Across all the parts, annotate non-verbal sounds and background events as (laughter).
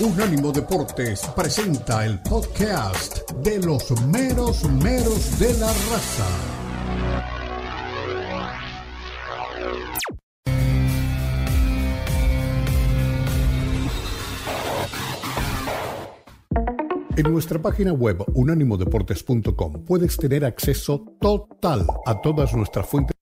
Unánimo Deportes presenta el podcast de los meros meros de la raza. En nuestra página web unánimodeportes.com puedes tener acceso total a todas nuestras fuentes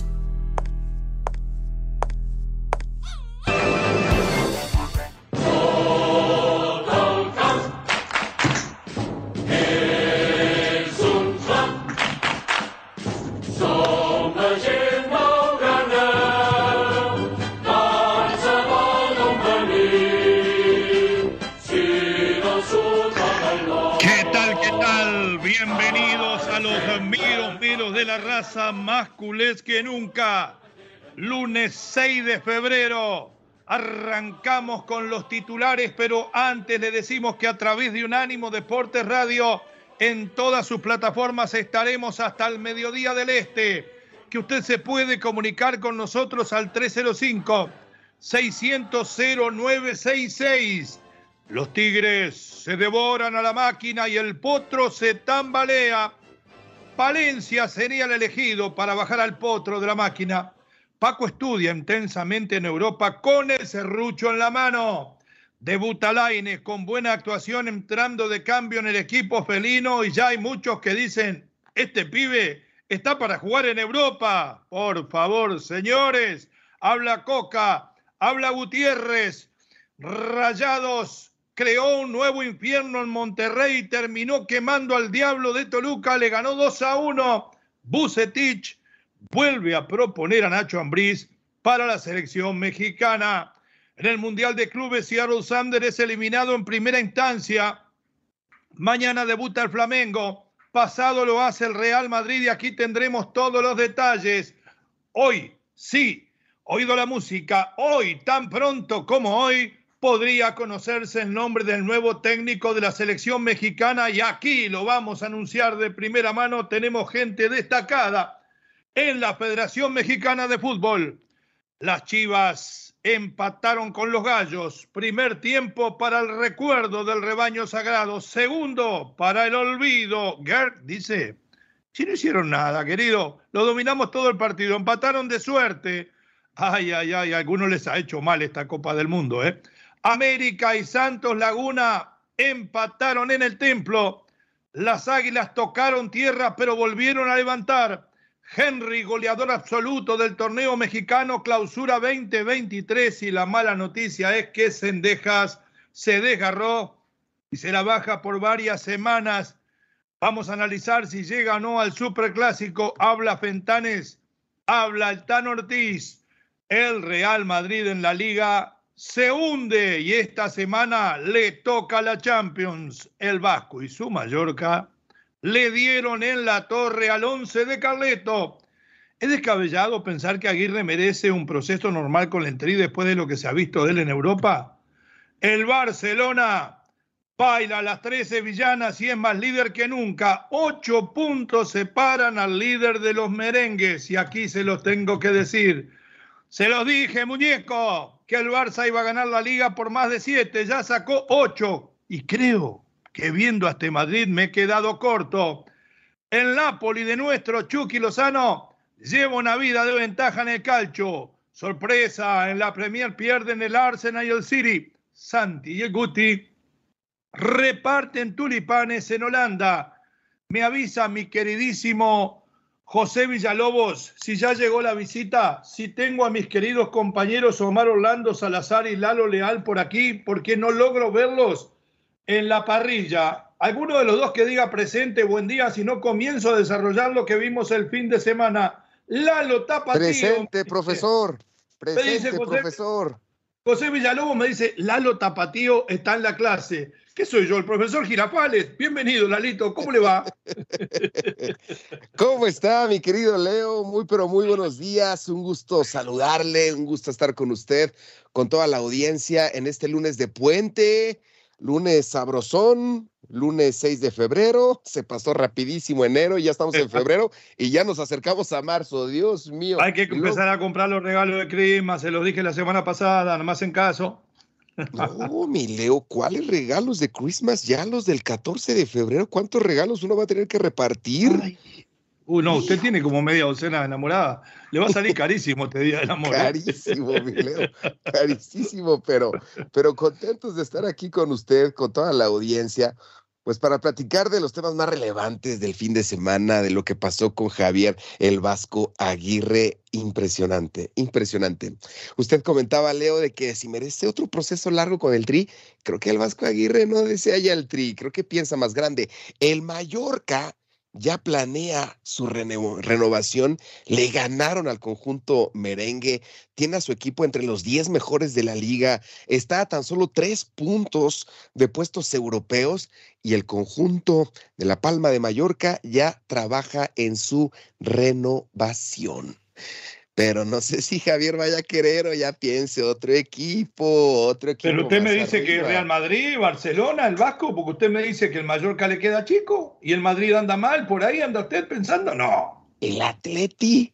Más culés que nunca. Lunes 6 de febrero. Arrancamos con los titulares, pero antes le decimos que a través de Unánimo Deportes Radio, en todas sus plataformas estaremos hasta el mediodía del este. Que usted se puede comunicar con nosotros al 305 600 0966. Los tigres se devoran a la máquina y el potro se tambalea Valencia sería el elegido para bajar al potro de la máquina. Paco estudia intensamente en Europa con el serrucho en la mano. Debuta Laines con buena actuación entrando de cambio en el equipo felino y ya hay muchos que dicen, este pibe está para jugar en Europa. Por favor, señores, habla Coca, habla Gutiérrez, Rayados creó un nuevo infierno en Monterrey y terminó quemando al diablo de Toluca, le ganó 2 a 1. Bucetich vuelve a proponer a Nacho Ambriz para la selección mexicana. En el Mundial de Clubes, Seattle Sander es eliminado en primera instancia. Mañana debuta el Flamengo. Pasado lo hace el Real Madrid y aquí tendremos todos los detalles. Hoy, sí, oído la música, hoy, tan pronto como hoy, podría conocerse el nombre del nuevo técnico de la selección mexicana y aquí lo vamos a anunciar de primera mano. Tenemos gente destacada en la Federación Mexicana de Fútbol. Las Chivas empataron con los Gallos. Primer tiempo para el recuerdo del rebaño sagrado. Segundo para el olvido. Gert dice, si no hicieron nada, querido, lo dominamos todo el partido. Empataron de suerte. Ay, ay, ay, a algunos les ha hecho mal esta Copa del Mundo, ¿eh? América y Santos Laguna empataron en el templo. Las águilas tocaron tierra, pero volvieron a levantar. Henry, goleador absoluto del torneo mexicano, clausura 2023. Y la mala noticia es que Sendejas se desgarró y se la baja por varias semanas. Vamos a analizar si llega o no al superclásico. Habla Fentanes, habla el Tan Ortiz. El Real Madrid en la liga se hunde y esta semana le toca la Champions. El Vasco y su Mallorca le dieron en la torre al once de Carleto. ¿Es descabellado pensar que Aguirre merece un proceso normal con el Tri después de lo que se ha visto de él en Europa? El Barcelona baila las 13 villanas y es más líder que nunca. Ocho puntos separan al líder de los merengues y aquí se los tengo que decir. Se los dije, muñeco, que el Barça iba a ganar la liga por más de siete, ya sacó ocho. Y creo que viendo a este Madrid me he quedado corto. El Napoli de nuestro Chucky Lozano lleva una vida de ventaja en el calcio. Sorpresa, en la Premier pierden el Arsenal y el City. Santi y el Guti reparten tulipanes en Holanda. Me avisa mi queridísimo José Villalobos, si ya llegó la visita, si tengo a mis queridos compañeros Omar Orlando Salazar y Lalo Leal por aquí, porque no logro verlos en la parrilla. Alguno de los dos que diga presente, buen día, si no comienzo a desarrollar lo que vimos el fin de semana. Lalo Tapatío. Presente, profesor. Presente, profesor. José Villalobos me dice, Lalo Tapatío está en la clase. ¿Qué soy yo? El profesor Girafales. Bienvenido, Lalito. ¿Cómo le va? (laughs) ¿Cómo está, mi querido Leo? Muy, pero muy buenos días. Un gusto saludarle, un gusto estar con usted, con toda la audiencia en este lunes de puente, lunes sabrosón, lunes 6 de febrero, se pasó rapidísimo enero y ya estamos en febrero y ya nos acercamos a marzo, Dios mío. Hay que empezar a comprar los regalos de Christmas, se los dije la semana pasada, nada más en caso. No, mi Leo, ¿cuáles regalos de Christmas? Ya los del 14 de febrero, ¿cuántos regalos uno va a tener que repartir? Uh, no, usted tiene como media docena de enamorada. Le va a salir (laughs) carísimo este día del amor. ¿eh? Carísimo, (laughs) mi Leo. Carísimo, pero, pero contentos de estar aquí con usted, con toda la audiencia. Pues para platicar de los temas más relevantes del fin de semana, de lo que pasó con Javier el Vasco Aguirre, impresionante, impresionante. Usted comentaba, Leo, de que si merece otro proceso largo con el Tri, creo que el Vasco Aguirre no desea ya el Tri, creo que piensa más grande. El Mallorca ya planea su renovación. Le ganaron al conjunto merengue. Tiene a su equipo entre los 10 mejores de la liga. Está a tan solo tres puntos de puestos europeos y el conjunto de La Palma de Mallorca ya trabaja en su renovación pero no sé si Javier vaya a querer o ya piense otro equipo, otro equipo. Pero usted me dice que Real Madrid, Barcelona, el Vasco, porque usted me dice que el Mallorca le queda chico y el Madrid anda mal, por ahí anda usted pensando, no. El Atleti.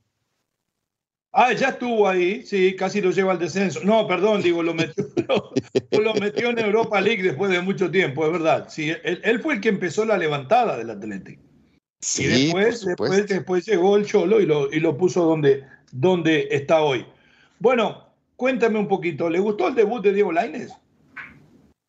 Ah, ya estuvo ahí, sí, casi lo lleva al descenso. No, perdón, digo, lo metió, (laughs) lo, metió en Europa League después de mucho tiempo, es verdad. Sí, él, fue el que empezó la levantada del Atlético. Sí, y después, después, después llegó el Cholo y lo, y lo puso donde, donde está hoy. Bueno, cuéntame un poquito, ¿le gustó el debut de Diego Lainez?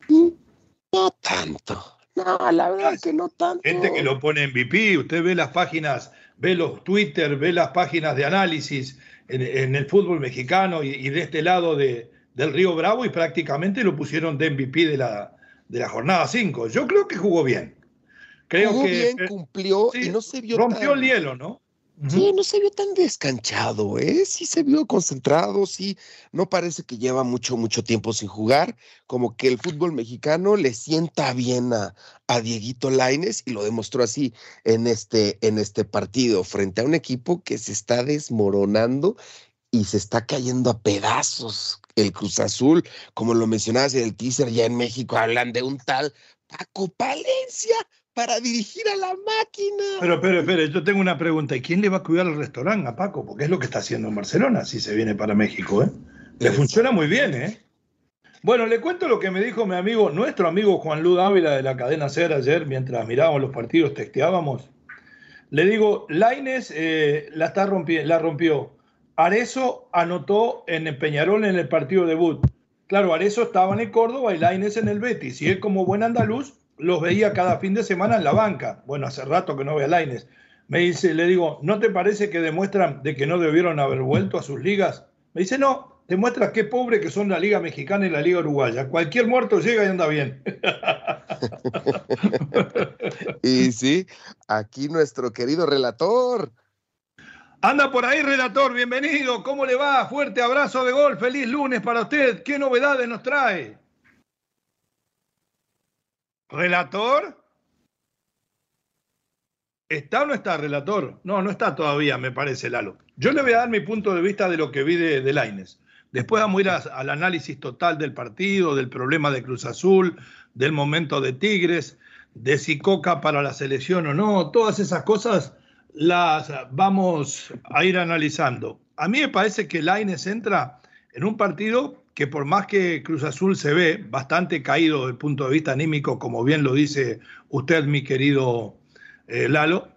No tanto. No, la verdad es que no tanto. Gente que lo pone en VP, usted ve las páginas, ve los Twitter, ve las páginas de análisis en, el fútbol mexicano y, de este lado de, del Río Bravo y prácticamente lo pusieron de MVP de la, de la jornada 5. Yo creo que jugó bien. Creo jugó que bien, cumplió y no se vio Rompió el hielo, ¿no? Sí, no se vio tan descanchado, ¿eh? Sí se vio concentrado, sí. No parece que lleva mucho, mucho tiempo sin jugar. Como que el fútbol mexicano le sienta bien a, a Dieguito Laines y lo demostró así en este, en este partido, frente a un equipo que se está desmoronando y se está cayendo a pedazos. El Cruz Azul, como lo mencionabas en el teaser, ya en México hablan de un tal Paco Palencia para dirigir a la máquina. Pero, espere, espere, yo tengo una pregunta. ¿Y quién le va a cuidar el restaurante a Paco? Porque es lo que está haciendo en Barcelona si se viene para México, ¿eh? Le funciona muy bien, ¿eh? Bueno, le cuento lo que me dijo mi amigo, nuestro amigo Juan Lud Ávila de la cadena SER ayer, mientras mirábamos los partidos, texteábamos. Le digo, Laines eh, la, está la rompió. Arezo anotó en Peñarol en el partido debut. Claro, Arezo estaba en el Córdoba y Laines en el Betis. Y él, como buen andaluz, los veía cada fin de semana en la banca. Bueno, hace rato que no veo a Laines. Me dice, le digo, ¿no te parece que demuestran de que no debieron haber vuelto a sus ligas? Me dice, no, demuestra qué pobre que son la Liga Mexicana y la Liga Uruguaya. Cualquier muerto llega y anda bien. (laughs) y sí, aquí nuestro querido relator. Anda por ahí, relator, bienvenido. ¿Cómo le va? Fuerte abrazo de gol. Feliz lunes para usted. ¿Qué novedades nos trae? ¿Relator? ¿Está o no está, relator? No, no está todavía, me parece, Lalo. Yo le voy a dar mi punto de vista de lo que vi de, de Laines. Después vamos a ir al análisis total del partido, del problema de Cruz Azul, del momento de Tigres, de si Coca para la selección o no. Todas esas cosas las vamos a ir analizando. A mí me parece que Laines entra en un partido que por más que Cruz Azul se ve bastante caído desde el punto de vista anímico, como bien lo dice usted, mi querido eh, Lalo,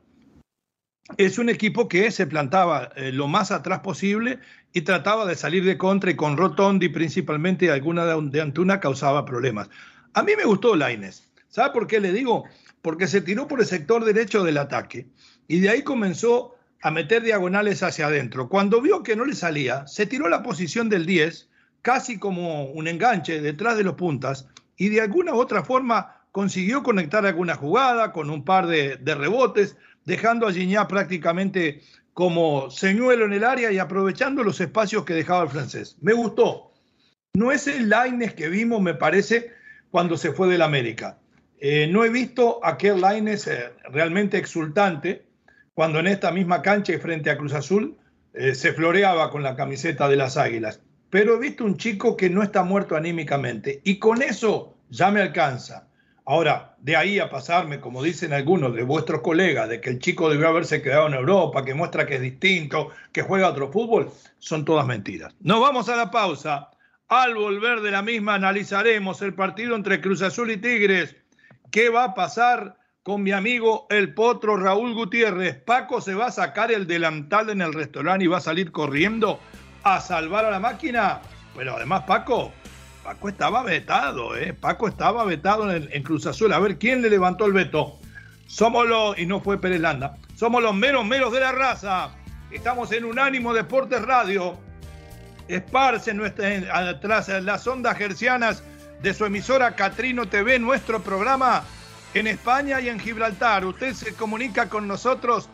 es un equipo que se plantaba eh, lo más atrás posible y trataba de salir de contra y con Rotondi principalmente y alguna de, Antuna causaba problemas. A mí me gustó Laines. ¿Sabe por qué le digo? Porque se tiró por el sector derecho del ataque y de ahí comenzó a meter diagonales hacia adentro. Cuando vio que no le salía, se tiró la posición del 10 casi como un enganche detrás de los puntas y de alguna u otra forma consiguió conectar alguna jugada con un par de, rebotes, dejando a Gignac prácticamente como señuelo en el área y aprovechando los espacios que dejaba el francés. Me gustó. No es el Laines que vimos, me parece, cuando se fue del América. Eh, no he visto aquel Laines eh, realmente exultante cuando en esta misma cancha y frente a Cruz Azul eh, se floreaba con la camiseta de las Águilas. Pero he visto un chico que no está muerto anímicamente y con eso ya me alcanza. Ahora, de ahí a pasarme, como dicen algunos de vuestros colegas, de que el chico debió haberse quedado en Europa, que muestra que es distinto, que juega otro fútbol, son todas mentiras. Nos vamos a la pausa. Al volver de la misma analizaremos el partido entre Cruz Azul y Tigres. ¿Qué va a pasar con mi amigo el potro Raúl Gutiérrez? Paco se va a sacar el delantal en el restaurante y va a salir corriendo a salvar a la máquina. Pero además, Paco, Paco estaba vetado, ¿eh? Paco estaba vetado en, Cruz Azul. A ver quién le levantó el veto. Somos los, y no fue Pérez Landa, somos los meros meros de la raza. Estamos en Unánimo Deportes Radio. Esparce nuestra, atrás las ondas gercianas de su emisora Catrino TV, nuestro programa en España y en Gibraltar. Usted se comunica con nosotros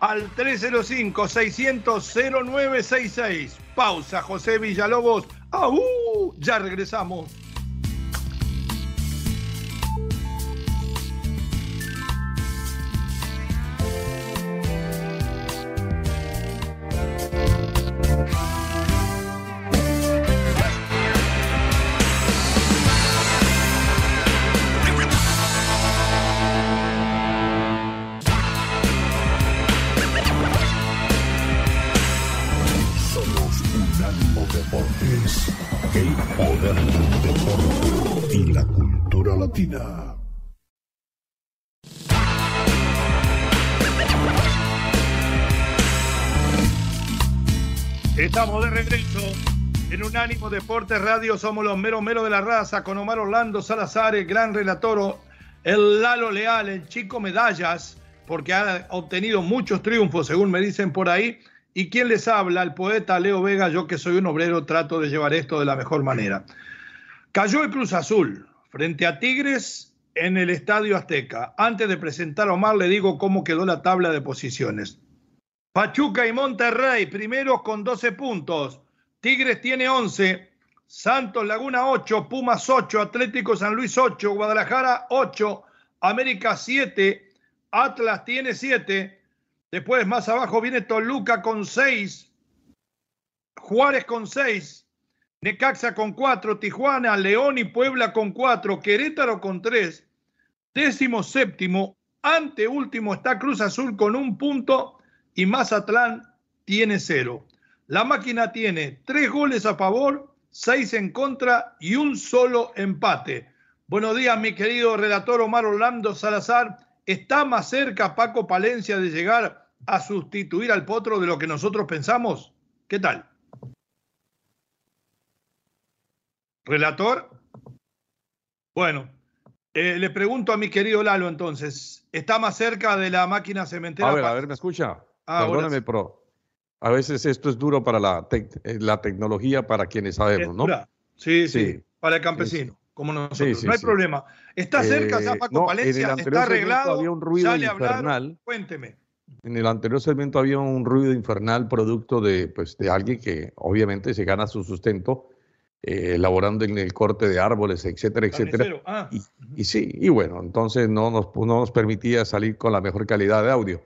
al 305-600-0966. Pausa, José Villalobos ¡Aú! Ya regresamos. Estamos de regreso en Unánimo Deportes Radio. Somos los meros meros de la raza con Omar Orlando Salazar, el gran relator, el Lalo Leal, el chico medallas, porque ha obtenido muchos triunfos, según me dicen por ahí. ¿Y quién les habla? El poeta Leo Vega. Yo que soy un obrero trato de llevar esto de la mejor manera. Cayó el Cruz Azul frente a Tigres en el Estadio Azteca. Antes de presentar a Omar, le digo cómo quedó la tabla de posiciones. Pachuca y Monterrey, primeros con 12 puntos. Tigres tiene 11. Santos Laguna 8, Pumas 8, Atlético San Luis 8, Guadalajara 8, América 7, Atlas tiene 7. Después más abajo viene Toluca con 6, Juárez con 6, Necaxa con 4, Tijuana, León y Puebla con 4, Querétaro con 3, décimo séptimo, ante último está Cruz Azul con un punto y Mazatlán tiene cero. La máquina tiene tres goles a favor, seis en contra y un solo empate. Buenos días, mi querido relator Omar Orlando Salazar. ¿Está más cerca Paco Palencia de llegar a sustituir al potro de lo que nosotros pensamos? ¿Qué tal? ¿Relator? Bueno, eh, le pregunto a mi querido Lalo entonces, ¿está más cerca de la máquina cementera? A ver, a ver, ¿me escucha? Ah, Perdóname, pero a veces esto es duro para la, eh, la tecnología, para quienes sabemos, ¿no? Sí, sí, para el campesino, como nosotros. no hay problema. Está cerca, eh, Paco Palencia, está arreglado. Había un ruido infernal. Cuénteme. En el anterior segmento había un ruido infernal producto de, pues, de alguien que obviamente se gana su sustento eh, elaborando en el corte de árboles, etcétera, etcétera. Ah. Y, y, sí, y bueno, entonces no nos, no nos permitía salir con la mejor calidad de audio.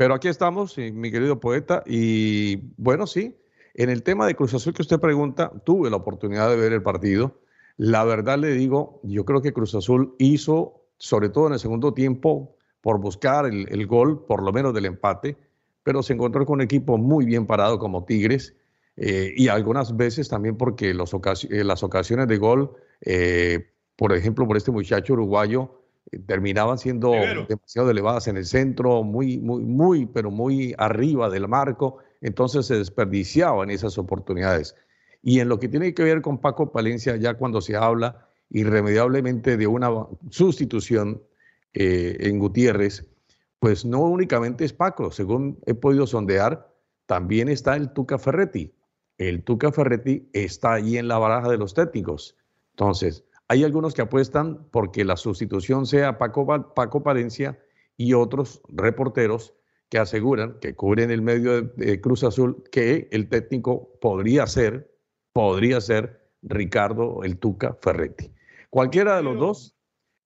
Pero aquí estamos, mi querido poeta, y bueno, sí, en el tema de Cruz Azul que usted pregunta, tuve la oportunidad de ver el partido. La verdad le digo, yo creo que Cruz Azul hizo, sobre todo en el segundo tiempo, por buscar el, gol, por lo menos del empate, pero se encontró con un equipo muy bien parado como Tigres, eh, y algunas veces también porque eh, las ocasiones de gol, eh, por ejemplo, por este muchacho uruguayo, terminaban siendo demasiado elevadas en el centro, muy, muy, muy, pero muy arriba del marco, entonces se desperdiciaban esas oportunidades. Y en lo que tiene que ver con Paco Palencia, ya cuando se habla irremediablemente de una sustitución eh, en Gutiérrez, pues no únicamente es Paco, según he podido sondear, también está el Tuca Ferretti. El Tuca Ferretti está ahí en la baraja de los técnicos. Entonces, hay algunos que apuestan porque la sustitución sea Paco, Paco Palencia y otros reporteros que aseguran que cubren el medio de, Cruz Azul que el técnico podría ser, podría ser Ricardo el Tuca Ferretti. Cualquiera de los dos,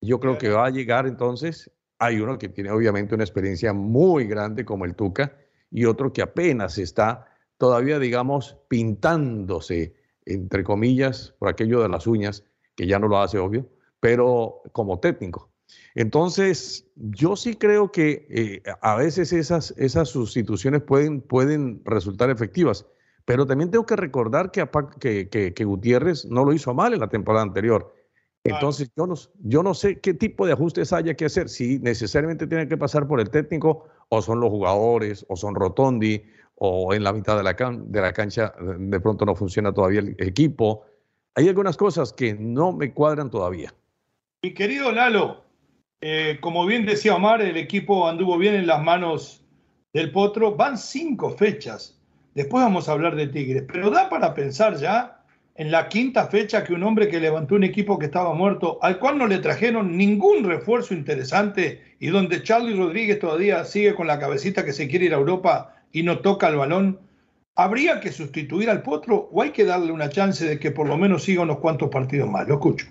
yo creo que va a llegar entonces. Hay uno que tiene obviamente una experiencia muy grande como el Tuca y otro que apenas está todavía, digamos, pintándose, entre comillas, por aquello de las uñas, que ya no lo hace obvio, pero como técnico. Entonces, yo sí creo que eh, a veces esas, esas sustituciones pueden, pueden resultar efectivas, pero también tengo que recordar que, que, que, Gutiérrez no lo hizo mal en la temporada anterior. Entonces, yo no, yo no sé qué tipo de ajustes haya que hacer, si necesariamente tiene que pasar por el técnico, o son los jugadores, o son Rotondi, o en la mitad de la, de la cancha de pronto no funciona todavía el equipo. Hay algunas cosas que no me cuadran todavía. Mi querido Lalo, eh, como bien decía Omar, el equipo anduvo bien en las manos del Potro. Van cinco fechas. Después vamos a hablar de Tigres. Pero da para pensar ya en la quinta fecha que un hombre que levantó un equipo que estaba muerto, al cual no le trajeron ningún refuerzo interesante y donde Charlie Rodríguez todavía sigue con la cabecita que se quiere ir a Europa y no toca el balón, ¿habría que sustituir al Potro o hay que darle una chance de que por lo menos siga unos cuantos partidos más? Lo escucho.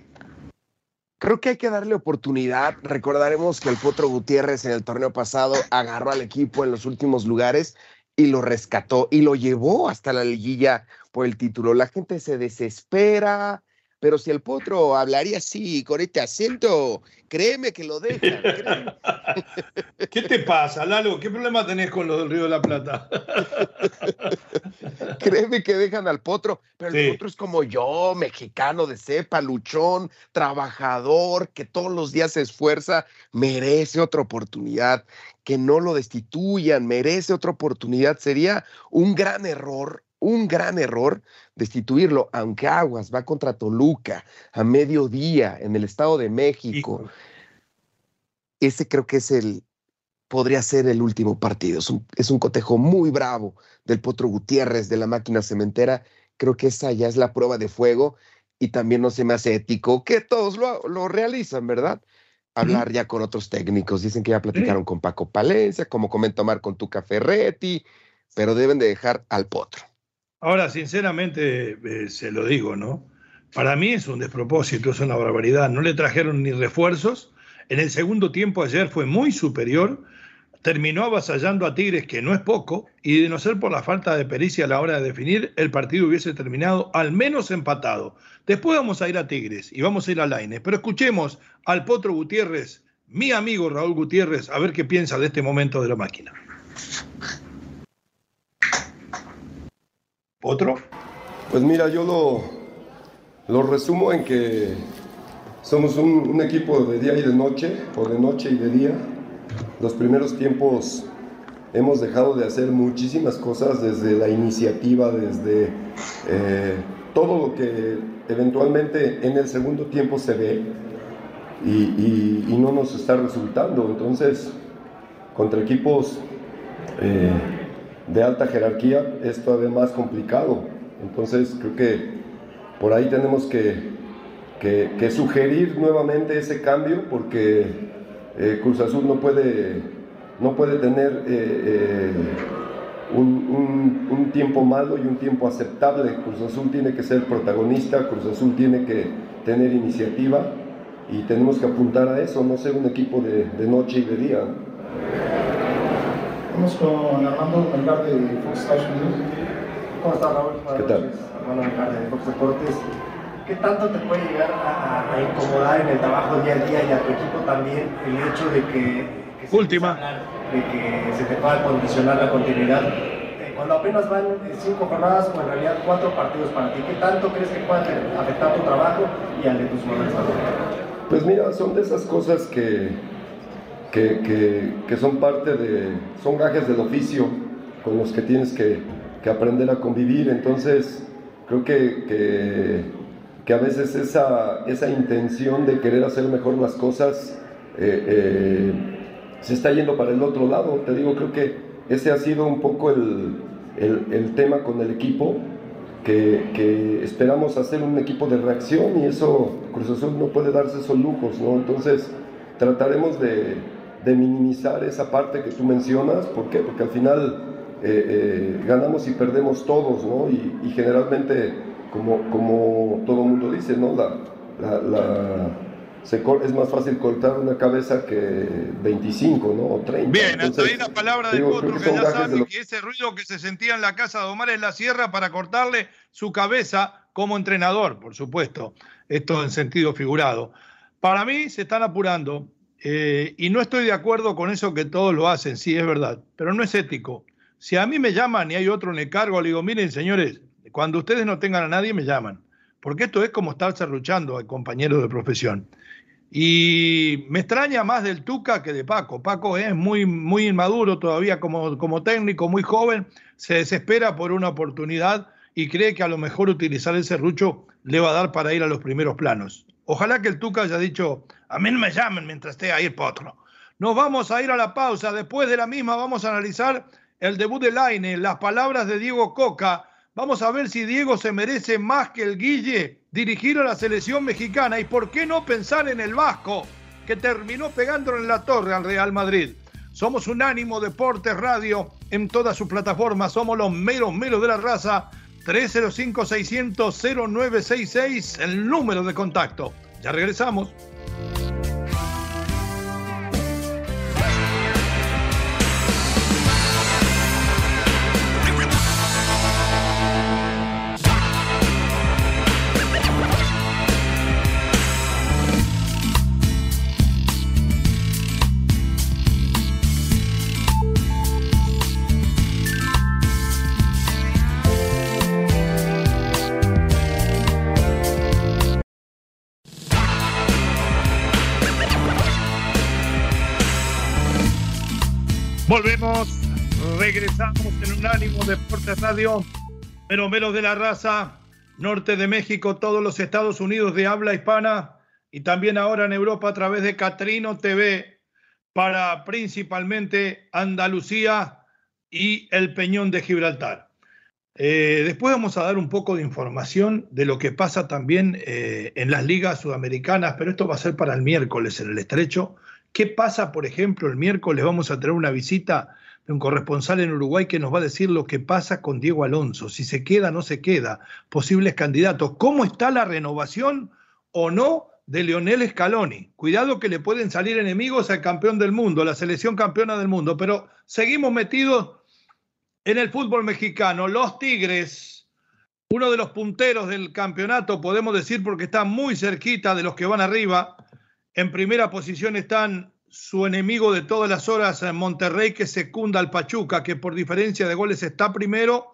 Creo que hay que darle oportunidad. Recordaremos que el Potro Gutiérrez en el torneo pasado agarró al equipo en los últimos lugares y lo rescató y lo llevó hasta la liguilla por el título. La gente se desespera, pero si el potro hablaría así, con este acento, créeme que lo deja. (laughs) (laughs) ¿Qué te pasa, Lalo? ¿Qué problema tenés con lo del Río de la Plata? (laughs) créeme que dejan al potro, pero el potro es como yo, mexicano de cepa, luchón, trabajador, que todos los días se esfuerza, merece otra oportunidad, que no lo destituyan, merece otra oportunidad. Sería un gran error un gran error destituirlo, aunque Aguas va contra Toluca a mediodía en el Estado de México. Ese creo que es el, podría ser el último partido. Es un, cotejo muy bravo del Potro Gutiérrez, de la máquina cementera. Creo que esa ya es la prueba de fuego y también no se me hace ético que todos lo, realizan, ¿verdad? Hablar ya con otros técnicos. Dicen que ya platicaron con Paco Palencia, como comenta Omar con Tuca Ferretti, pero deben de dejar al Potro. Ahora, sinceramente, eh, se lo digo, ¿no? Para mí es un despropósito, es una barbaridad. No le trajeron ni refuerzos. En el segundo tiempo ayer fue muy superior. Terminó avasallando a Tigres, que no es poco, y de no ser por la falta de pericia a la hora de definir, el partido hubiese terminado al menos empatado. Después vamos a ir a Tigres y vamos a ir a Laines. Pero escuchemos al Potro Gutiérrez, mi amigo Raúl Gutiérrez, a ver qué piensa de este momento de la máquina. ¿Otro? Pues mira, yo lo, lo resumo en que somos un, equipo de día y de noche, o de noche y de día. Los primeros tiempos hemos dejado de hacer muchísimas cosas, desde la iniciativa, desde eh, todo lo que eventualmente en el segundo tiempo se ve y, no nos está resultando. Entonces, contra equipos... Eh, de alta jerarquía es todavía más complicado. Entonces creo que por ahí tenemos que, que, sugerir nuevamente ese cambio porque eh, Cruz Azul no puede, no puede tener eh, eh, un, un, tiempo malo y un tiempo aceptable. Cruz Azul tiene que ser protagonista, Cruz Azul tiene que tener iniciativa y tenemos que apuntar a eso, no ser un equipo de, de noche y de día. Vamos con Armando Melgar de Fox Estados Unidos. ¿Cómo estás, Raúl? ¿Qué tal? Armando Melgar de Fox Deportes. ¿Qué tanto te puede llegar a, incomodar en el trabajo día a día y a tu equipo también el hecho de que, Última. de que se te pueda condicionar la continuidad? Eh, cuando apenas van eh, cinco jornadas o en realidad cuatro partidos para ti, ¿qué tanto crees que pueda afectar tu trabajo y al de tus jugadores Pues mira, son de esas cosas que que, son parte de, son gajes del oficio con los que tienes que, aprender a convivir. Entonces, creo que, que, a veces esa, esa, intención de querer hacer mejor las cosas eh, eh, se está yendo para el otro lado. Te digo, creo que ese ha sido un poco el, el, tema con el equipo. Que, que, esperamos hacer un equipo de reacción y eso Cruz Azul no puede darse esos lujos, ¿no? Entonces trataremos de, de minimizar esa parte que tú mencionas. ¿Por qué? Porque al final eh, eh, ganamos y perdemos todos, ¿no? Y, generalmente como, como todo mundo dice, ¿no? La, la, es más fácil cortar una cabeza que 25, ¿no? O 30. Bien, hasta ahí la palabra de otro que, ya sabe que ese ruido que se sentía en la casa de Omar es la sierra para cortarle su cabeza como entrenador, por supuesto. Esto en sentido figurado. Para mí se están apurando eh, y no estoy de acuerdo con eso que todos lo hacen, sí, es verdad, pero no es ético. Si a mí me llaman y hay otro en el cargo, le digo, miren, señores, cuando ustedes no tengan a nadie, me llaman. Porque esto es como estarse luchando al compañero de profesión. Y me extraña más del Tuca que de Paco. Paco es muy, muy inmaduro todavía como, como técnico, muy joven, se desespera por una oportunidad y cree que a lo mejor utilizar ese rucho le va a dar para ir a los primeros planos. Ojalá que el Tuca haya dicho, a mí no me llamen mientras esté ahí el potro. Nos vamos a ir a la pausa. Después de la misma vamos a analizar el debut de Laine, las palabras de Diego Coca Vamos a ver si Diego se merece más que el Guille dirigir a la selección mexicana y por qué no pensar en el Vasco, que terminó pegándole en la torre al Real Madrid. Somos Unánimo Deportes Radio en todas sus plataformas. Somos los meros meros de la raza. 305-600-0966, el número de contacto. Ya regresamos. Volvemos, regresamos en un ánimo Deportes Radio, pero menos de la raza, norte de México, todos los Estados Unidos de habla hispana y también ahora en Europa a través de Catrino TV para principalmente Andalucía y el Peñón de Gibraltar. Eh, después vamos a dar un poco de información de lo que pasa también eh, en las ligas sudamericanas, pero esto va a ser para el miércoles en el estrecho. ¿Qué pasa, por ejemplo, el miércoles vamos a tener una visita de un corresponsal en Uruguay que nos va a decir lo que pasa con Diego Alonso, si se queda o no se queda, posibles candidatos, cómo está la renovación o no de Leonel Scaloni. Cuidado que le pueden salir enemigos al campeón del mundo, la selección campeona del mundo, pero seguimos metidos en el fútbol mexicano. Los Tigres, uno de los punteros del campeonato, podemos decir porque está muy cerquita de los que van arriba, en primera posición están su enemigo de todas las horas, Monterrey, que secunda al Pachuca, que por diferencia de goles está primero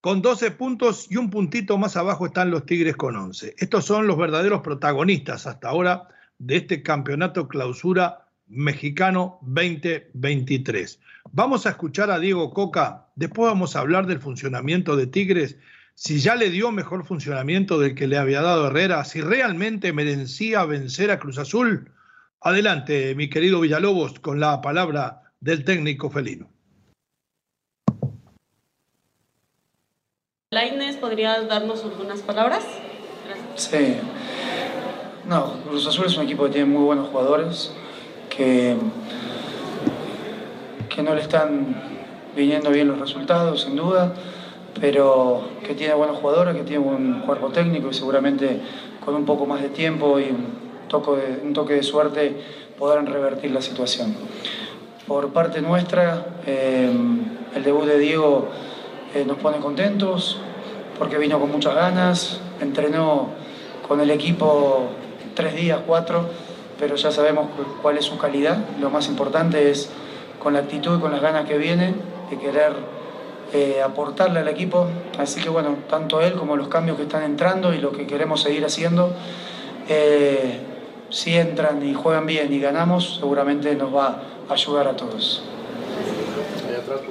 con 12 puntos y un puntito más abajo están los Tigres con 11. Estos son los verdaderos protagonistas hasta ahora de este campeonato clausura mexicano 2023. Vamos a escuchar a Diego Coca, después vamos a hablar del funcionamiento de Tigres si ya le dio mejor funcionamiento del que le había dado Herrera, si realmente merecía vencer a Cruz Azul. Adelante, mi querido Villalobos, con la palabra del técnico felino. Laines, ¿podrías darnos algunas palabras? Sí. No, Cruz Azul es un equipo que tiene muy buenos jugadores, que, que no le están viniendo bien los resultados, sin duda pero que tiene buenos jugadores, que tiene buen cuerpo técnico y seguramente con un poco más de tiempo y un toque de, suerte podrán revertir la situación. Por parte nuestra, eh, el debut de Diego eh, nos pone contentos porque vino con muchas ganas, entrenó con el equipo tres días, cuatro, pero ya sabemos cuál es su calidad. Lo más importante es con la actitud y con las ganas que viene de querer eh, aportarle al equipo. Así que bueno, tanto él como los cambios que están entrando y lo que queremos seguir haciendo, eh, si entran y juegan bien y ganamos, seguramente nos va a ayudar a todos.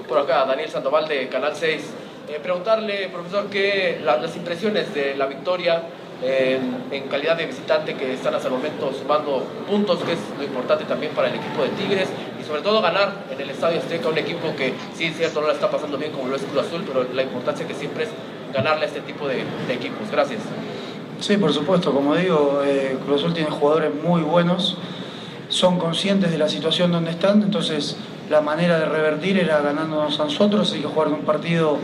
Por acá, Daniel Sandoval de Canal 6. Eh, preguntarle, profesor, que las impresiones de la victoria en calidad de visitante que están hasta el momento sumando puntos, que es lo importante también para el equipo de Tigres, sobre todo ganar en el Estadio Azteca un equipo que sí es cierto no la está pasando bien como lo es Cruz Azul, pero la importancia que siempre es ganarle a este tipo de, equipos. Gracias. Sí, por supuesto, como digo, eh, Cruz Azul tiene jugadores muy buenos, son conscientes de la situación donde están, entonces la manera de revertir era ganándonos a nosotros, hay que jugar un partido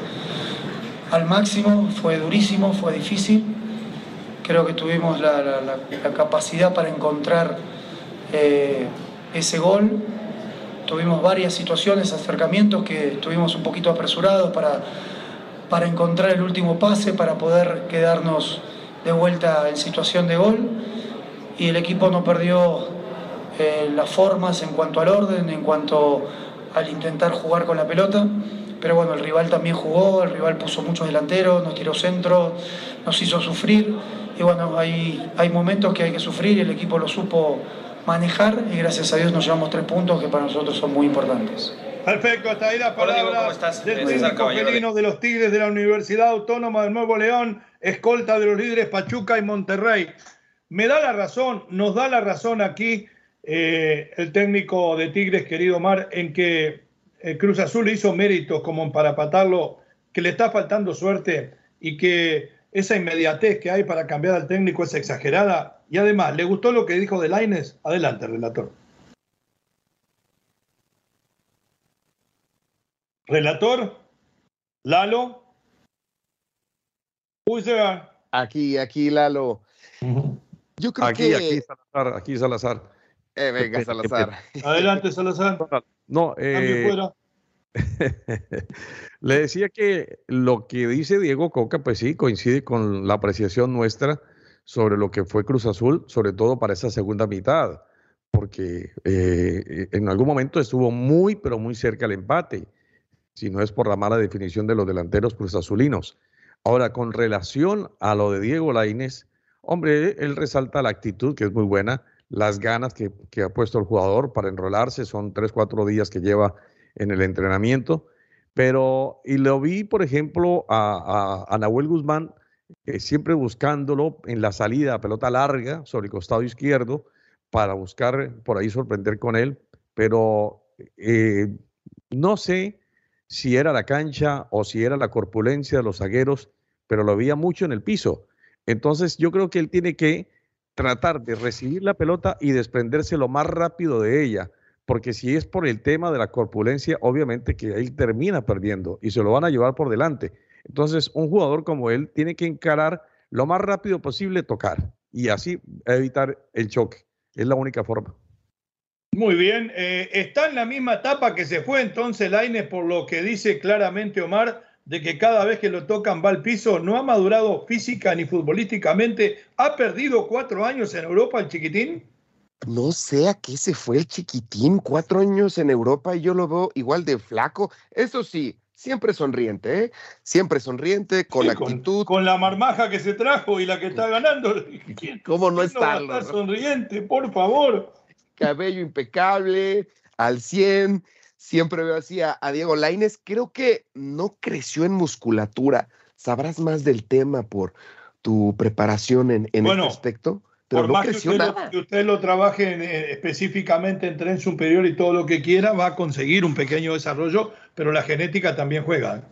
al máximo, fue durísimo, fue difícil. Creo que tuvimos la, capacidad para encontrar eh, ese gol. Tuvimos varias situaciones, acercamientos que estuvimos un poquito apresurados para, para encontrar el último pase, para poder quedarnos de vuelta en situación de gol. Y el equipo no perdió eh, las formas en cuanto al orden, en cuanto al intentar jugar con la pelota. Pero bueno, el rival también jugó, el rival puso muchos delanteros, nos tiró centro, nos hizo sufrir. Y bueno, hay, hay momentos que hay que sufrir y el equipo lo supo manejar y gracias a Dios nos llevamos tres puntos que para nosotros son muy importantes. Perfecto, hasta ahí la palabra del técnico felino de los Tigres de la Universidad Autónoma de Nuevo León, escolta de los líderes Pachuca y Monterrey. Me da la razón, nos da la razón aquí eh, el técnico de Tigres, querido Mar, en que eh, Cruz Azul hizo méritos como para patarlo, que le está faltando suerte y que esa inmediatez que hay para cambiar al técnico es exagerada. Y además, ¿le gustó lo que dijo de Laines? Adelante, relator. Relator, Lalo. Aquí, aquí, Lalo. Yo creo aquí, que... Aquí, Salazar, aquí, Salazar. Eh, venga, Salazar. Adelante, Salazar. (laughs) No, eh, (laughs) le decía que lo que dice Diego Coca, pues sí, coincide con la apreciación nuestra sobre lo que fue Cruz Azul, sobre todo para esa segunda mitad, porque eh, en algún momento estuvo muy, pero muy cerca al empate, si no es por la mala definición de los delanteros cruzazulinos. Ahora, con relación a lo de Diego Lainez, hombre, él resalta la actitud, que es muy buena, las ganas que, ha puesto el jugador para enrolarse, son tres, cuatro días que lleva en el entrenamiento, pero, y lo vi, por ejemplo, a, a, Nahuel Guzmán, eh, siempre buscándolo en la salida, pelota larga, sobre el costado izquierdo, para buscar por ahí sorprender con él, pero eh, no sé si era la cancha o si era la corpulencia de los zagueros, pero lo veía mucho en el piso. Entonces yo creo que él tiene que tratar de recibir la pelota y desprenderse lo más rápido de ella, porque si es por el tema de la corpulencia, obviamente que él termina perdiendo y se lo van a llevar por delante. Entonces, un jugador como él tiene que encarar lo más rápido posible tocar y así evitar el choque. Es la única forma. Muy bien, eh, está en la misma etapa que se fue entonces Laines por lo que dice claramente Omar de que cada vez que lo tocan va al piso, no ha madurado física ni futbolísticamente, ha perdido cuatro años en Europa el chiquitín. No sé a qué se fue el chiquitín, cuatro años en Europa y yo lo veo igual de flaco. Eso sí, siempre sonriente, ¿eh? Siempre sonriente, con actitud. Con, la marmaja que se trajo y la que está ganando. (laughs) ¿Cómo no está? No sonriente, por favor. Cabello impecable, al 100 siempre veo así a, Diego Laines. Creo que no creció en musculatura. Sabrás más del tema por tu preparación en, en este aspecto. Pero por no más creció que usted, Lo, que usted lo trabaje eh, específicamente en tren superior y todo lo que quiera, va a conseguir un pequeño desarrollo, pero la genética también juega.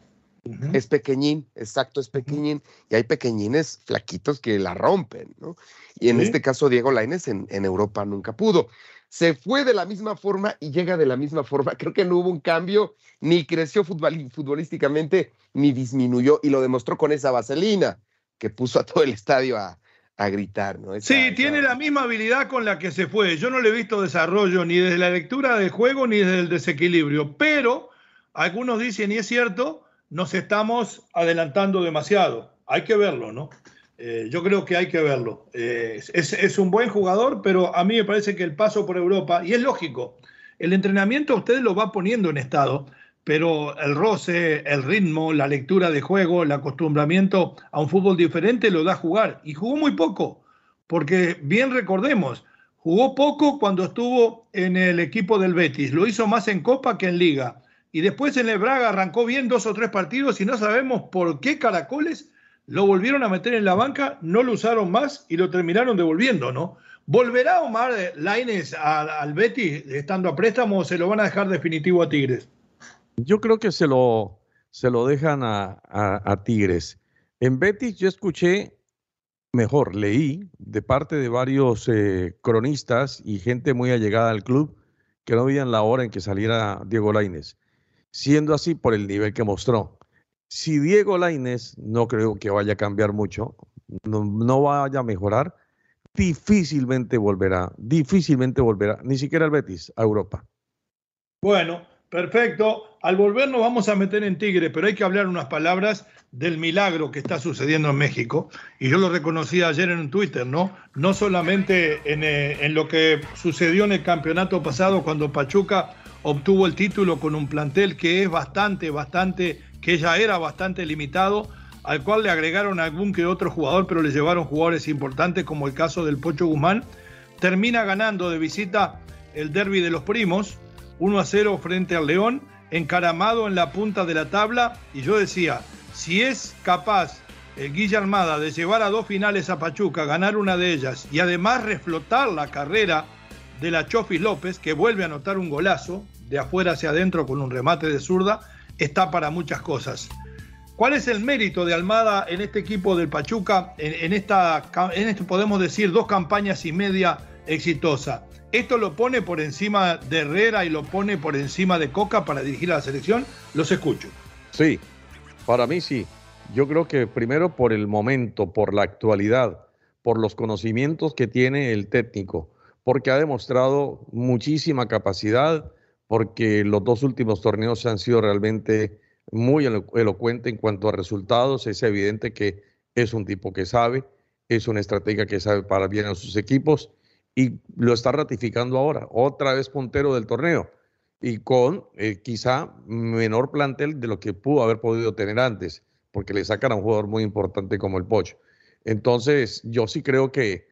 Es pequeñín, exacto, es pequeñín. Y hay pequeñines flaquitos que la rompen, ¿no? Y en este caso, Diego Laines en, en Europa nunca pudo se fue de la misma forma y llega de la misma forma. (laughs) Creo que no hubo un cambio, ni creció futbolísticamente, ni disminuyó, y lo demostró con esa vaselina que puso a todo el estadio a, gritar. ¿no? sí, tiene la misma habilidad con la que se fue. Yo no le he visto desarrollo ni desde la lectura del juego ni desde el desequilibrio, pero algunos dicen, y es cierto, nos estamos adelantando demasiado. Hay que verlo, ¿no? Eh, yo creo que hay que verlo. Eh, es, un buen jugador, pero a mí me parece que el paso por Europa, y es lógico, el entrenamiento usted lo va poniendo en estado, pero el roce, el ritmo, la lectura de juego, el acostumbramiento a un fútbol diferente lo da a jugar. Y jugó muy poco, porque bien recordemos, jugó poco cuando estuvo en el equipo del Betis, lo hizo más en Copa que en Liga. Y después en el Braga arrancó bien dos o tres partidos y no sabemos por qué caracoles lo volvieron a meter en la banca, no lo usaron más y lo terminaron devolviendo, ¿no? ¿Volverá Omar Laines al, Betis estando a préstamo o se lo van a dejar definitivo a Tigres? Yo creo que se lo, se lo dejan a, Tigres. En Betis yo escuché, mejor, leí de parte de varios eh, cronistas y gente muy allegada al club que no veían la hora en que saliera Diego Laines, siendo así por el nivel que mostró Si Diego Lainez, no creo que vaya a cambiar mucho, no, no vaya a mejorar, difícilmente volverá, difícilmente volverá, ni siquiera el Betis a Europa. Bueno, perfecto. Al volver nos vamos a meter en Tigre, pero hay que hablar unas palabras del milagro que está sucediendo en México. Y yo lo reconocí ayer en Twitter, ¿no? No solamente en, eh, en lo que sucedió en el campeonato pasado cuando Pachuca obtuvo el título con un plantel que es bastante, bastante, que ya era bastante limitado, al cual le agregaron algún que otro jugador, pero le llevaron jugadores importantes, como el caso del Pocho Guzmán. Termina ganando de visita el derby de los primos, 1 a 0 frente al León, encaramado en la punta de la tabla. Y yo decía, si es capaz el Guilla Armada de llevar a dos finales a Pachuca, ganar una de ellas y además reflotar la carrera de la Chofis López, que vuelve a anotar un golazo de afuera hacia adentro con un remate de zurda, está para muchas cosas. ¿Cuál es el mérito de Almada en este equipo del Pachuca, en, esta, en esto podemos decir, dos campañas y media exitosa? ¿Esto lo pone por encima de Herrera y lo pone por encima de Coca para dirigir a la selección? Los escucho. Sí, para mí sí. Yo creo que primero por el momento, por la actualidad, por los conocimientos que tiene el técnico, porque ha demostrado muchísima capacidad, porque los dos últimos torneos han sido realmente muy elocuentes en cuanto a resultados. Es evidente que es un tipo que sabe, es una estrategia que sabe para bien a sus equipos y lo está ratificando ahora, otra vez puntero del torneo y con eh, quizá menor plantel de lo que pudo haber podido tener antes, porque le sacan a un jugador muy importante como el Pocho. Entonces, yo sí creo que,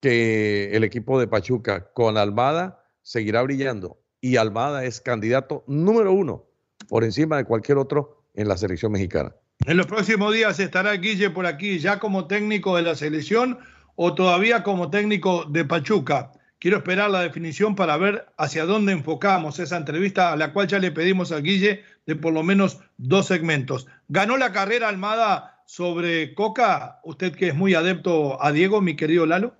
que el equipo de Pachuca con Almada seguirá brillando y Almada es candidato número uno por encima de cualquier otro en la selección mexicana. En los próximos días estará Guille por aquí ya como técnico de la selección o todavía como técnico de Pachuca. Quiero esperar la definición para ver hacia dónde enfocamos esa entrevista a la cual ya le pedimos a Guille de por lo menos dos segmentos. ¿Ganó la carrera Almada sobre Coca? Usted que es muy adepto a Diego, mi querido Lalo.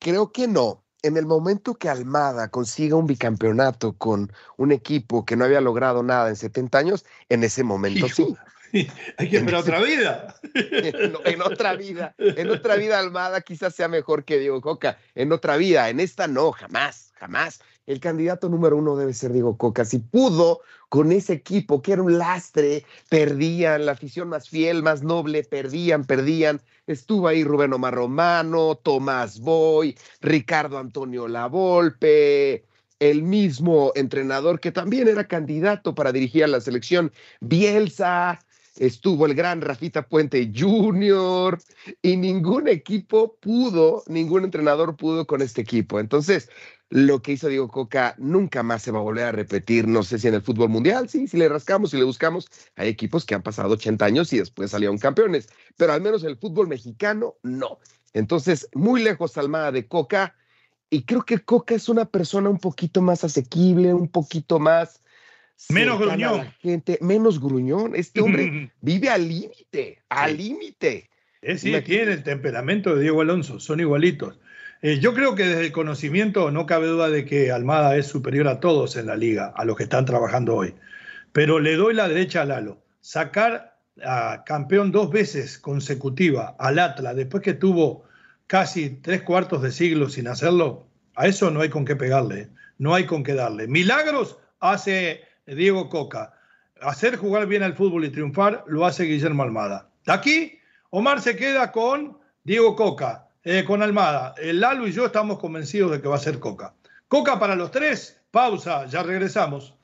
Creo que no. En el momento que Almada consiga un bicampeonato con un equipo que no había logrado nada en 70 años, en ese momento sí. (laughs) Hay que esperar otra vida. (laughs) en, otra vida, en otra vida Almada quizás sea mejor que Diego Coca. En otra vida, en esta no, jamás, jamás. El candidato número uno debe ser Diego Coca. Si pudo con ese equipo que era un lastre, perdían, la afición más fiel, más noble, perdían, perdían. Estuvo ahí Rubén Omar Romano, Tomás Boy, Ricardo Antonio Lavolpe, el mismo entrenador que también era candidato para dirigir a la selección, Bielsa, estuvo el gran Rafita Puente Jr. y ningún equipo pudo, ningún entrenador pudo con este equipo. Entonces, lo que hizo Diego Coca nunca más se va a volver a repetir. No sé si en el fútbol mundial, sí, si le rascamos, si le buscamos, hay equipos que han pasado 80 años y después salieron campeones, pero al menos el fútbol mexicano, no. Entonces, muy lejos Almada de Coca. Y creo que Coca es una persona un poquito más asequible, un poquito más Menos gruñón. Gente, menos gruñón. Este hombre (laughs) vive al límite, al límite. sí, tiene el temperamento de Diego Alonso, son igualitos. Eh, yo creo que desde el conocimiento no cabe duda de que Almada es superior a todos en la liga, a los que están trabajando hoy. Pero le doy la derecha a Lalo. Sacar a campeón dos veces consecutiva al Atlas, después que tuvo casi tres cuartos de siglo sin hacerlo, a eso no hay con qué pegarle, no hay con qué darle. Milagros hace Diego Coca. Hacer jugar bien al fútbol y triunfar lo hace Guillermo Almada. Aquí, Omar se queda con Diego Coca, eh, con Almada. El Lalo y yo estamos convencidos de que va a ser Coca. Coca para los tres. Pausa, ya regresamos.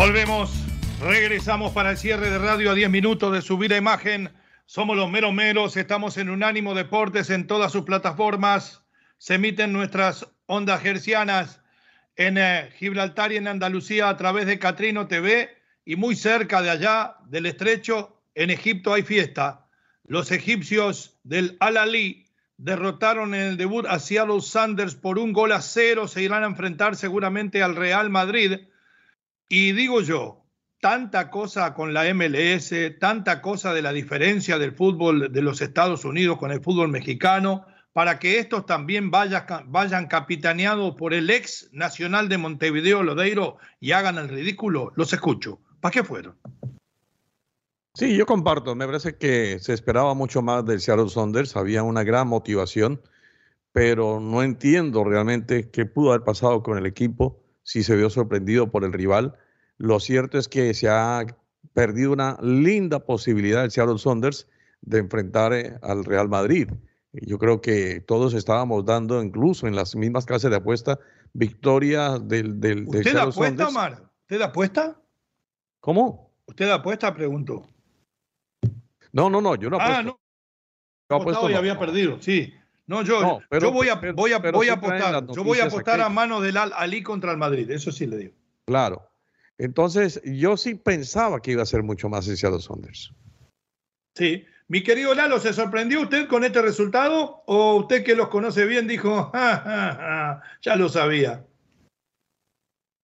Volvemos, regresamos para el cierre de radio a 10 minutos de subir a imagen. Somos los meros meros, estamos en Unánimo Deportes en todas sus plataformas. Se emiten nuestras ondas gercianas en eh, Gibraltar y en Andalucía a través de Catrino TV y muy cerca de allá del estrecho, en Egipto hay fiesta. Los egipcios del Al-Ali derrotaron en el debut a Seattle Sanders por un gol a cero. Se irán a enfrentar seguramente al Real Madrid. Y digo yo, tanta cosa con la MLS, tanta cosa de la diferencia del fútbol de los Estados Unidos con el fútbol mexicano, para que estos también vayan, capitaneados por el ex nacional de Montevideo, Lodeiro, y hagan el ridículo. Los escucho. ¿Para qué fueron? Sí, yo comparto. Me parece que se esperaba mucho más del Seattle Saunders. Había una gran motivación, pero no entiendo realmente qué pudo haber pasado con el equipo si se vio sorprendido por el rival. Lo cierto es que se ha perdido una linda posibilidad el Seattle Saunders de enfrentar eh, al Real Madrid. Yo creo que todos estábamos dando, incluso en las mismas clases de apuesta, victoria del, del, ¿Usted apuesta, Omar? ¿Usted apuesta? ¿Cómo? ¿Usted apuesta? Pregunto. No, no, no, yo no apuesto. Ah, no. Yo apuesto, y había perdido, sí. No, yo, yo voy a, voy a, voy a apostar. Yo voy a apostar a mano del Al Ali contra el Madrid, eso sí le digo. Claro. Entonces, yo sí pensaba que iba a ser mucho más hacia los Saunders. Sí, mi querido Lalo, ¿se sorprendió usted con este resultado? ¿O usted que los conoce bien dijo, ya lo sabía?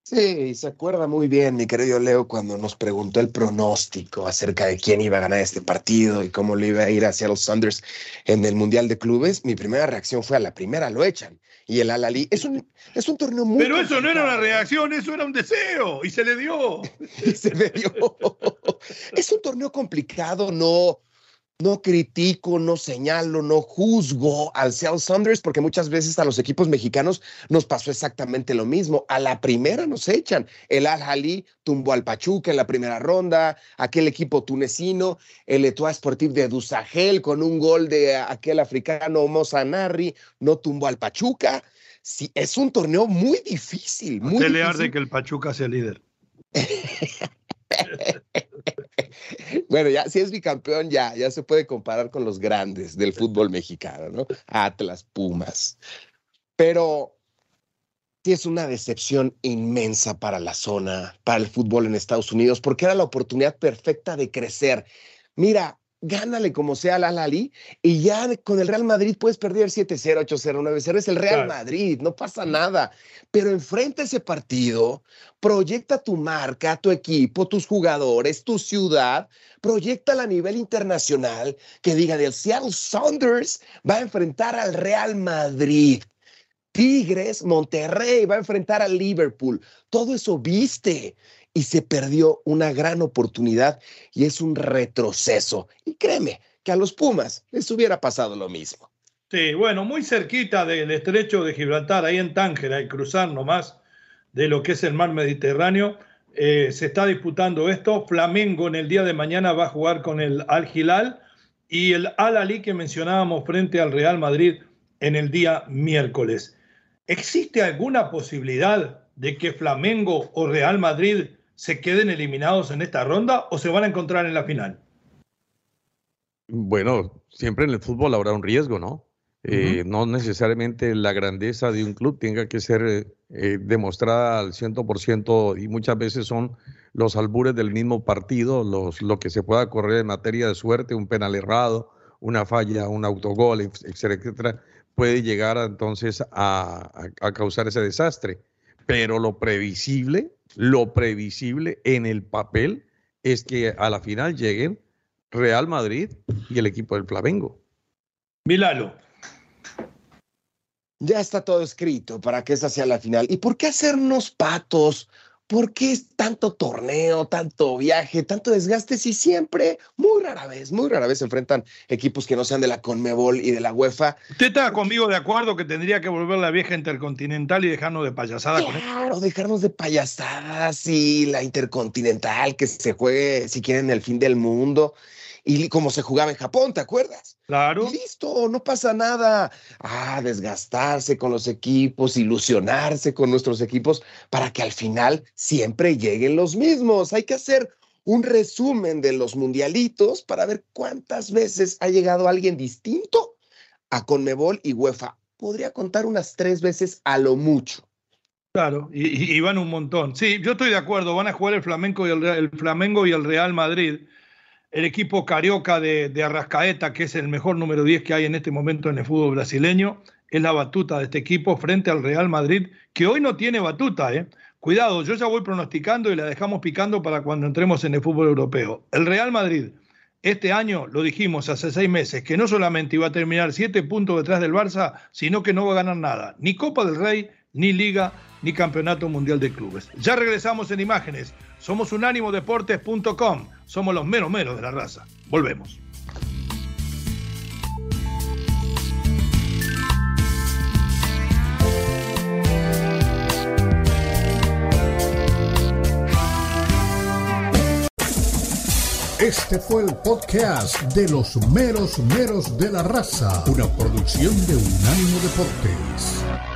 Sí, se acuerda muy bien, mi querido Leo, cuando nos preguntó el pronóstico acerca de quién iba a ganar este partido y cómo le iba a ir hacia los Sanders en el Mundial de Clubes. Mi primera reacción fue a la primera, lo echan. Y el Alali es un, es un torneo muy. Pero eso no era una reacción, eso era un deseo y se le dio. (laughs) y se le dio. (laughs) es un torneo complicado, no, no critico, no señalo, no juzgo al Seattle Saunders porque muchas veces a los equipos mexicanos nos pasó exactamente lo mismo. A la primera nos echan. El Al Jalí tumbó al Pachuca en la primera ronda, aquel equipo tunecino, el Etoile Sportif de Dusagel con un gol de aquel africano Mozanarri, no tumbó al Pachuca. Sí, es un torneo muy difícil. Muy difícil. de que el Pachuca sea líder. (laughs) bueno, ya si es bicampeón, ya, ya se puede comparar con los grandes del fútbol mexicano, ¿no? Atlas, Pumas. Pero sí es una decepción inmensa para la zona, para el fútbol en Estados Unidos, porque era la oportunidad perfecta de crecer. Mira, gánale como sea al Al-Ali y ya con el Real Madrid puedes perder 7-0, 8-0, 9-0. Es el Real Madrid, no pasa nada. Pero enfrenta ese partido, proyecta tu marca, tu equipo, tus jugadores, tu ciudad, proyecta a nivel internacional que diga del Seattle Saunders va a enfrentar al Real Madrid. Tigres, Monterrey va a enfrentar al Liverpool. Todo eso viste y se perdió una gran oportunidad y es un retroceso. Y créeme que a los Pumas les hubiera pasado lo mismo. Sí, bueno, muy cerquita del estrecho de Gibraltar, ahí en Tánger, hay cruzar nomás de lo que es el mar Mediterráneo. Eh, se está disputando esto. Flamengo en el día de mañana va a jugar con el Al Hilal y el Al Ali que mencionábamos frente al Real Madrid en el día miércoles. ¿Existe alguna posibilidad de que Flamengo o Real Madrid se queden eliminados en esta ronda o se van a encontrar en la final? Bueno, siempre en el fútbol habrá un riesgo, ¿no? Eh, no necesariamente la grandeza de un club tenga que ser eh, demostrada al 100% y muchas veces son los albures del mismo partido, los, lo que se pueda correr en materia de suerte, un penal errado, una falla, un autogol, etcétera, etcétera, puede llegar entonces a causar ese desastre. Pero lo previsible lo previsible en el papel es que a la final lleguen Real Madrid y el equipo del Flamengo. Milalo. Ya está todo escrito para que esa sea la final. ¿Y por qué hacernos patos? ¿Por qué es tanto torneo, tanto viaje, tanto desgaste si siempre, muy rara vez, muy rara vez se enfrentan equipos que no sean de la Conmebol y de la UEFA? ¿Usted está conmigo de acuerdo que tendría que volver la vieja intercontinental y dejarnos de payasadas? Claro, dejarnos de payasadas y la intercontinental que se juegue si quieren el fin del mundo y como se jugaba en Japón, ¿te acuerdas? Claro. listo, no pasa nada. Ah, desgastarse con los equipos, ilusionarse con nuestros equipos para que al final siempre lleguen los mismos. Hay que hacer un resumen de los mundialitos para ver cuántas veces ha llegado alguien distinto a Conmebol y UEFA. Podría contar unas tres veces a lo mucho. Claro, y, van un montón. Sí, yo estoy de acuerdo, van a jugar el Flamengo y el, Flamengo y el Real Madrid. El equipo carioca de, Arrascaeta, que es el mejor número 10 que hay en este momento en el fútbol brasileño, es la batuta de este equipo frente al Real Madrid, que hoy no tiene batuta. ¿eh? Cuidado, yo ya voy pronosticando y la dejamos picando para cuando entremos en el fútbol europeo. El Real Madrid, este año, lo dijimos hace seis meses, que no solamente iba a terminar siete puntos detrás del Barça, sino que no va a ganar nada, ni Copa del Rey, ni Liga, ni Campeonato Mundial de Clubes. Ya regresamos en imágenes. Somos unánimodeportes.com. Somos los menos menos de la raza. Volvemos. Este fue el podcast de los meros meros de la raza, una producción de Unánimo Deportes.